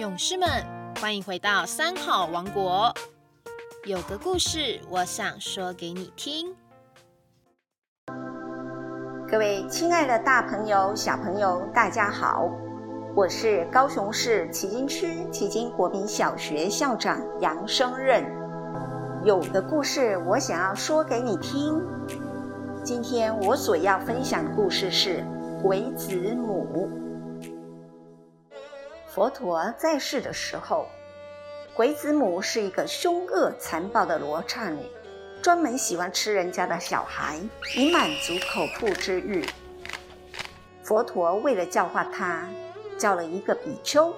勇士们，欢迎回到三好王国。有个故事，我想说给你听。各位亲爱的大朋友、小朋友，大家好！我是高雄市旗津区旗津国民小学校长杨生任。有个故事，我想要说给你听。今天我所要分享的故事是鬼子母。佛陀在世的时候，鬼子母是一个凶恶残暴的罗刹女。专门喜欢吃人家的小孩，以满足口腹之欲。佛陀为了教化他，叫了一个比丘，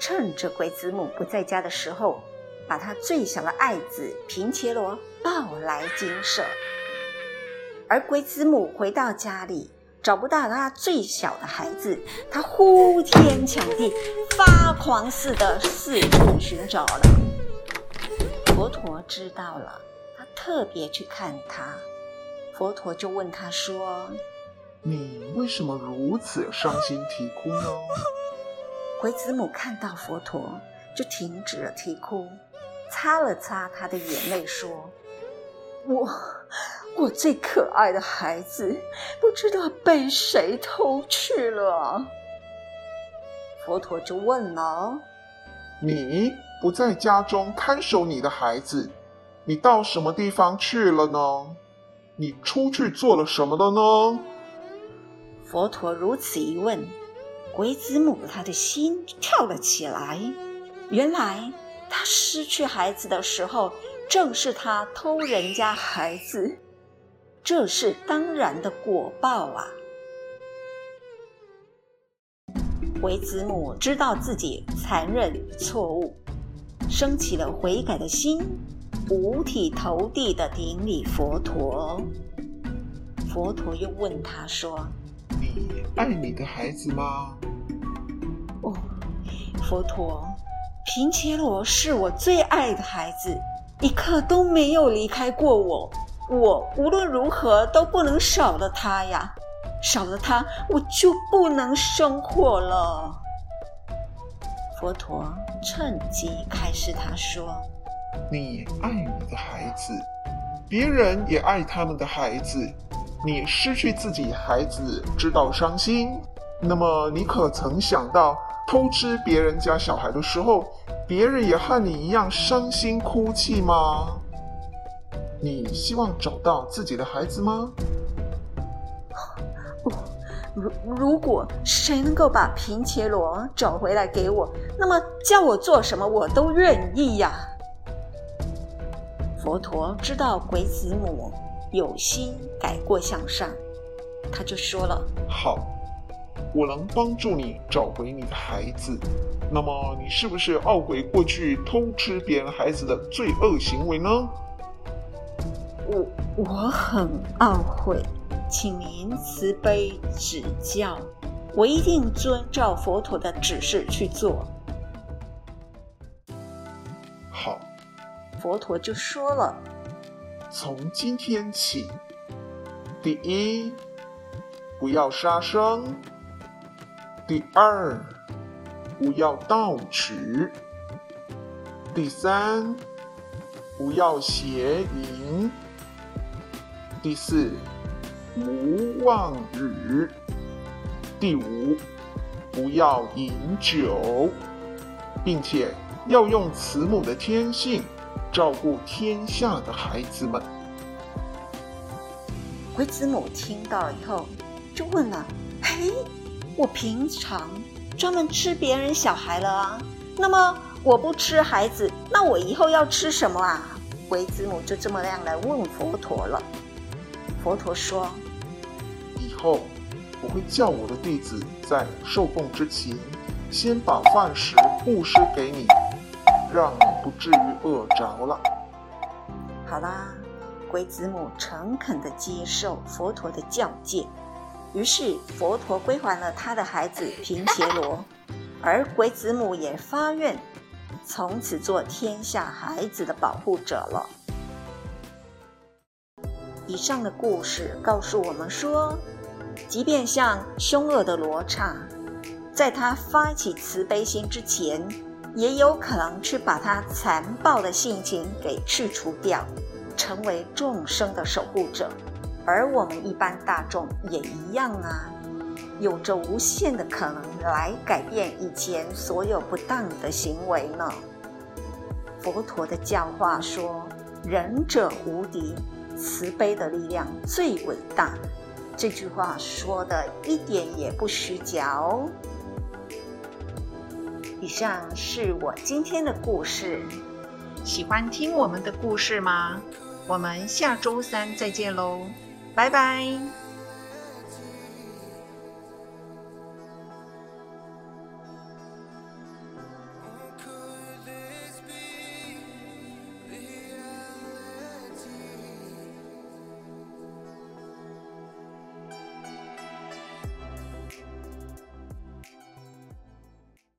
趁着鬼子母不在家的时候，把他最小的爱子频伽罗抱来精舍。而鬼子母回到家里，找不到他最小的孩子，他呼天抢地、发狂似的四处寻找了。佛陀知道了。他特别去看他，佛陀就问他说：“你为什么如此伤心啼哭呢？”鬼子母看到佛陀，就停止了啼哭，擦了擦他的眼泪，说：“我，我最可爱的孩子，不知道被谁偷去了。”佛陀就问了：“你不在家中看守你的孩子？”你到什么地方去了呢？你出去做了什么了呢？佛陀如此一问，鬼子母他的心跳了起来。原来他失去孩子的时候，正是他偷人家孩子，这是当然的果报啊！为子母知道自己残忍错误，升起了悔改的心。五体投地的顶礼佛陀，佛陀又问他说：“你爱你的孩子吗？”哦，佛陀，平伽罗是我最爱的孩子，一刻都没有离开过我，我无论如何都不能少了他呀！少了他，我就不能生活了。佛陀趁机开示他说。你爱你的孩子，别人也爱他们的孩子。你失去自己孩子，知道伤心。那么，你可曾想到偷吃别人家小孩的时候，别人也和你一样伤心哭泣吗？你希望找到自己的孩子吗？如如果谁能够把平切罗找回来给我，那么叫我做什么，我都愿意呀。佛陀知道鬼子母有心改过向善，他就说了：“好，我能帮助你找回你的孩子。那么，你是不是懊悔过去偷吃别人孩子的罪恶行为呢？”“我很懊悔，请您慈悲指教，我一定遵照佛陀的指示去做。”好。佛陀就说了：“从今天起，第一，不要杀生；第二，不要盗取；第三，不要邪淫；第四，无妄语；第五，不要饮酒，并且要用慈母的天性。”照顾天下的孩子们。鬼子母听到了以后，就问了：“嘿，我平常专门吃别人小孩了啊，那么我不吃孩子，那我以后要吃什么啊？”鬼子母就这么样来问佛陀了。佛陀说：“以后我会叫我的弟子在受供之前，先把饭食布施给你。”让你不至于饿着了。好啦，鬼子母诚恳地接受佛陀的教诫，于是佛陀归还了他的孩子频伽罗，而鬼子母也发愿，从此做天下孩子的保护者了。以上的故事告诉我们说，即便像凶恶的罗刹，在他发起慈悲心之前。也有可能去把他残暴的性情给去除掉，成为众生的守护者。而我们一般大众也一样啊，有着无限的可能来改变以前所有不当的行为呢。佛陀的教化说：“仁者无敌，慈悲的力量最伟大。”这句话说的一点也不虚假哦。以上是我今天的故事。喜欢听我们的故事吗？我们下周三再见喽，拜拜。